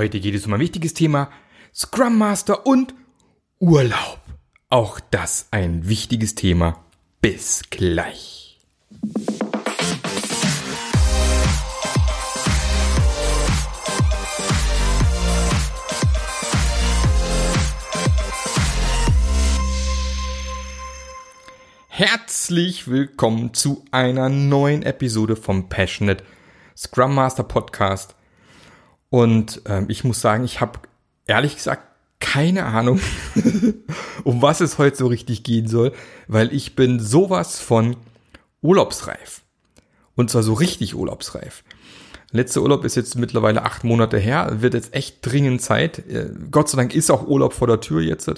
Heute geht es um ein wichtiges Thema, Scrum Master und Urlaub. Auch das ein wichtiges Thema. Bis gleich. Herzlich willkommen zu einer neuen Episode vom Passionate Scrum Master Podcast. Und ähm, ich muss sagen, ich habe ehrlich gesagt keine Ahnung, um was es heute so richtig gehen soll, weil ich bin sowas von urlaubsreif. Und zwar so richtig urlaubsreif. Letzter Urlaub ist jetzt mittlerweile acht Monate her, wird jetzt echt dringend Zeit. Äh, Gott sei Dank ist auch Urlaub vor der Tür jetzt.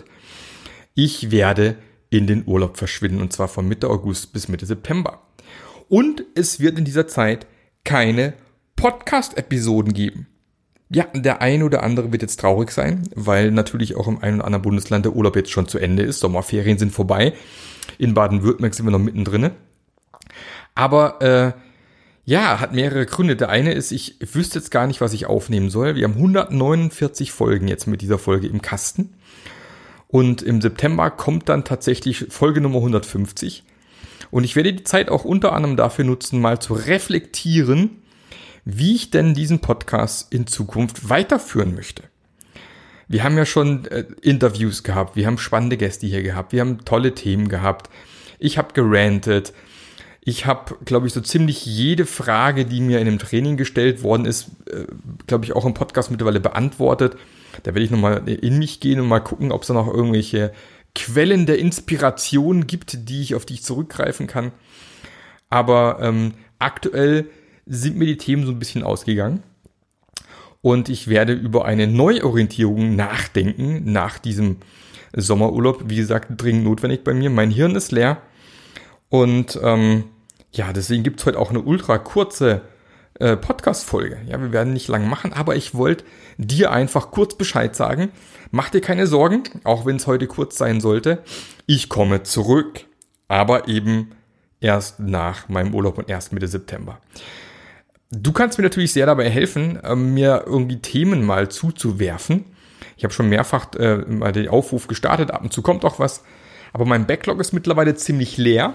Ich werde in den Urlaub verschwinden und zwar von Mitte August bis Mitte September. Und es wird in dieser Zeit keine Podcast-Episoden geben. Ja, der ein oder andere wird jetzt traurig sein, weil natürlich auch im einen oder anderen Bundesland der Urlaub jetzt schon zu Ende ist. Sommerferien sind vorbei. In Baden-Württemberg sind wir noch mittendrin. Aber äh, ja, hat mehrere Gründe. Der eine ist, ich wüsste jetzt gar nicht, was ich aufnehmen soll. Wir haben 149 Folgen jetzt mit dieser Folge im Kasten. Und im September kommt dann tatsächlich Folge Nummer 150. Und ich werde die Zeit auch unter anderem dafür nutzen, mal zu reflektieren, wie ich denn diesen Podcast in Zukunft weiterführen möchte. Wir haben ja schon äh, Interviews gehabt, wir haben spannende Gäste hier gehabt, wir haben tolle Themen gehabt. Ich habe gerantet. Ich habe, glaube ich, so ziemlich jede Frage, die mir in dem Training gestellt worden ist, äh, glaube ich, auch im Podcast mittlerweile beantwortet. Da werde ich nochmal in mich gehen und mal gucken, ob es da noch irgendwelche Quellen der Inspiration gibt, die ich auf die ich zurückgreifen kann. Aber ähm, aktuell sind mir die Themen so ein bisschen ausgegangen. Und ich werde über eine Neuorientierung nachdenken nach diesem Sommerurlaub. Wie gesagt, dringend notwendig bei mir. Mein Hirn ist leer. Und ähm, ja, deswegen gibt's heute auch eine ultra kurze äh, Podcast-Folge. Ja, wir werden nicht lang machen, aber ich wollte dir einfach kurz Bescheid sagen. Mach dir keine Sorgen, auch wenn es heute kurz sein sollte. Ich komme zurück, aber eben erst nach meinem Urlaub und erst Mitte September. Du kannst mir natürlich sehr dabei helfen, äh, mir irgendwie Themen mal zuzuwerfen. Ich habe schon mehrfach äh, mal den Aufruf gestartet, ab und zu kommt auch was. Aber mein Backlog ist mittlerweile ziemlich leer.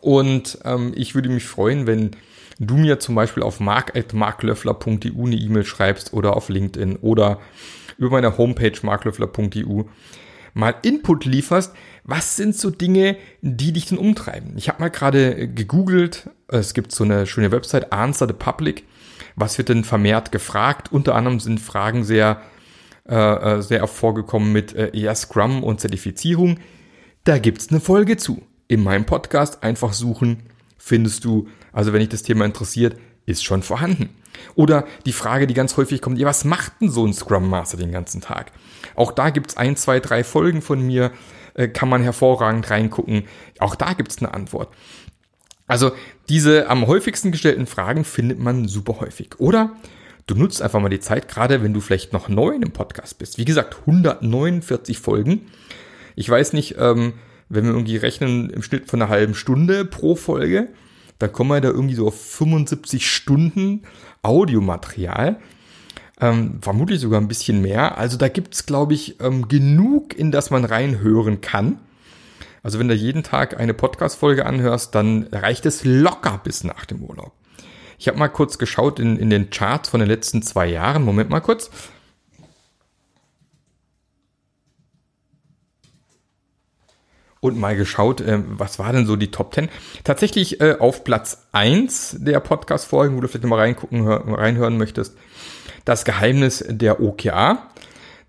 Und ähm, ich würde mich freuen, wenn du mir zum Beispiel auf mark.marklöffler.eu eine E-Mail schreibst oder auf LinkedIn oder über meine Homepage marklöffler.eu mal Input lieferst, was sind so Dinge, die dich denn umtreiben? Ich habe mal gerade gegoogelt, es gibt so eine schöne Website, Answer the Public. Was wird denn vermehrt gefragt? Unter anderem sind Fragen sehr, äh, äh sehr hervorgekommen mit äh, eher Scrum und Zertifizierung. Da gibt's eine Folge zu. In meinem Podcast einfach suchen, findest du, also wenn dich das Thema interessiert, ist schon vorhanden. Oder die Frage, die ganz häufig kommt, ja, was macht denn so ein Scrum Master den ganzen Tag? Auch da gibt's ein, zwei, drei Folgen von mir, äh, kann man hervorragend reingucken. Auch da gibt's eine Antwort. Also diese am häufigsten gestellten Fragen findet man super häufig. Oder du nutzt einfach mal die Zeit, gerade wenn du vielleicht noch neu dem Podcast bist. Wie gesagt, 149 Folgen. Ich weiß nicht, ähm, wenn wir irgendwie rechnen im Schnitt von einer halben Stunde pro Folge, da kommen wir da irgendwie so auf 75 Stunden Audiomaterial. Ähm, vermutlich sogar ein bisschen mehr. Also da gibt's, glaube ich, ähm, genug, in das man reinhören kann. Also wenn du jeden Tag eine Podcast-Folge anhörst, dann reicht es locker bis nach dem Urlaub. Ich habe mal kurz geschaut in, in den Charts von den letzten zwei Jahren. Moment mal kurz. Und mal geschaut, äh, was war denn so die Top 10. Tatsächlich äh, auf Platz 1 der Podcast-Folgen, wo du vielleicht mal reingucken, hör, reinhören möchtest, das Geheimnis der OKA.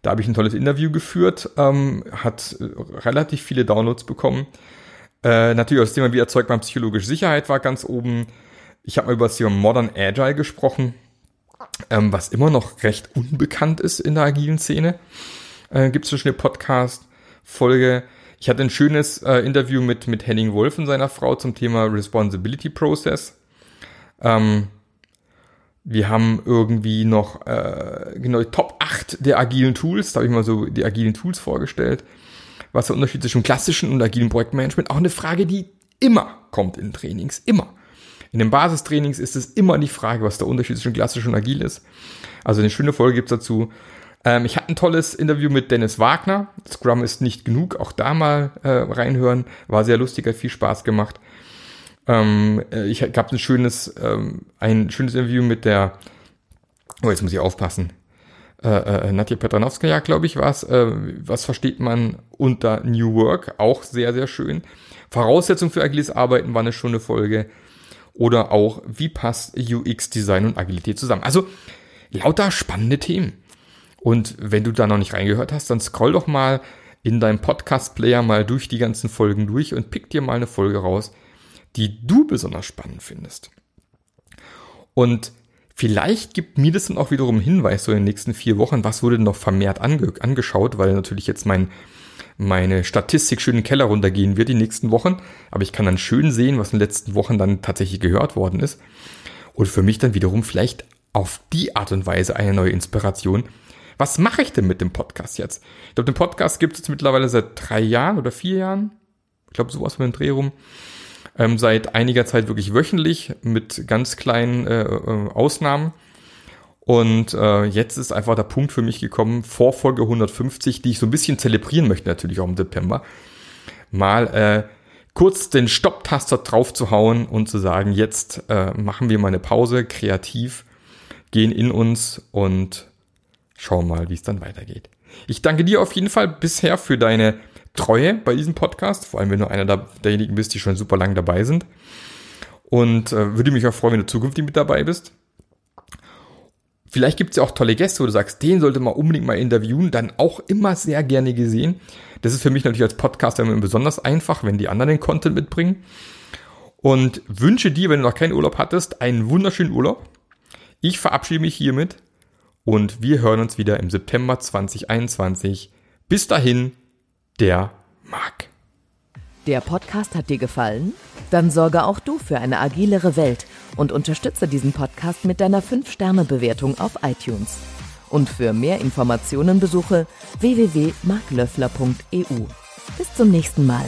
Da habe ich ein tolles Interview geführt, ähm, hat äh, relativ viele Downloads bekommen. Äh, natürlich auch das Thema, wie erzeugt man psychologische Sicherheit, war ganz oben. Ich habe mal über das Thema Modern Agile gesprochen, ähm, was immer noch recht unbekannt ist in der agilen Szene. Äh, Gibt es schon eine Podcast-Folge ich hatte ein schönes äh, Interview mit, mit Henning Wolf und seiner Frau zum Thema Responsibility Process. Ähm, wir haben irgendwie noch äh, genau Top 8 der agilen Tools. Da habe ich mal so die agilen Tools vorgestellt. Was der Unterschied zwischen klassischen und agilen Projektmanagement? Auch eine Frage, die immer kommt in Trainings. Immer. In den Basistrainings ist es immer die Frage, was der Unterschied zwischen klassisch und agil ist. Also eine schöne Folge gibt's dazu. Ähm, ich hatte ein tolles Interview mit Dennis Wagner. Scrum ist nicht genug, auch da mal äh, reinhören. War sehr lustig, hat viel Spaß gemacht. Ähm, äh, ich gab ein schönes, ähm, ein schönes Interview mit der, oh, jetzt muss ich aufpassen. Äh, äh, Nadja Petranowskaja, glaube ich, war es. Äh, was versteht man unter New Work? Auch sehr, sehr schön. Voraussetzung für agiles Arbeiten war eine schöne Folge. Oder auch, wie passt UX-Design und Agilität zusammen? Also, lauter spannende Themen. Und wenn du da noch nicht reingehört hast, dann scroll doch mal in deinem Podcast-Player mal durch die ganzen Folgen durch und pick dir mal eine Folge raus, die du besonders spannend findest. Und vielleicht gibt mir das dann auch wiederum einen Hinweis, so in den nächsten vier Wochen, was wurde noch vermehrt ange angeschaut, weil natürlich jetzt mein, meine Statistik schön in den Keller runtergehen wird die nächsten Wochen. Aber ich kann dann schön sehen, was in den letzten Wochen dann tatsächlich gehört worden ist. Und für mich dann wiederum vielleicht auf die Art und Weise eine neue Inspiration, was mache ich denn mit dem Podcast jetzt? Ich glaube, den Podcast gibt es jetzt mittlerweile seit drei Jahren oder vier Jahren. Ich glaube, sowas mit dem Dreh rum. Ähm, seit einiger Zeit wirklich wöchentlich mit ganz kleinen äh, äh, Ausnahmen. Und äh, jetzt ist einfach der Punkt für mich gekommen, vor Folge 150, die ich so ein bisschen zelebrieren möchte, natürlich auch im September, mal äh, kurz den Stopptaster drauf zu hauen und zu sagen, jetzt äh, machen wir mal eine Pause, kreativ, gehen in uns und schauen mal, wie es dann weitergeht. Ich danke dir auf jeden Fall bisher für deine Treue bei diesem Podcast, vor allem wenn du einer derjenigen bist, die schon super lang dabei sind. Und äh, würde mich auch freuen, wenn du zukünftig mit dabei bist. Vielleicht gibt es ja auch tolle Gäste, wo du sagst, den sollte man unbedingt mal interviewen, dann auch immer sehr gerne gesehen. Das ist für mich natürlich als Podcaster immer besonders einfach, wenn die anderen den Content mitbringen. Und wünsche dir, wenn du noch keinen Urlaub hattest, einen wunderschönen Urlaub. Ich verabschiede mich hiermit und wir hören uns wieder im September 2021. Bis dahin, der Marc. Der Podcast hat dir gefallen? Dann sorge auch du für eine agilere Welt und unterstütze diesen Podcast mit deiner 5-Sterne-Bewertung auf iTunes. Und für mehr Informationen besuche www.marklöffler.eu. Bis zum nächsten Mal.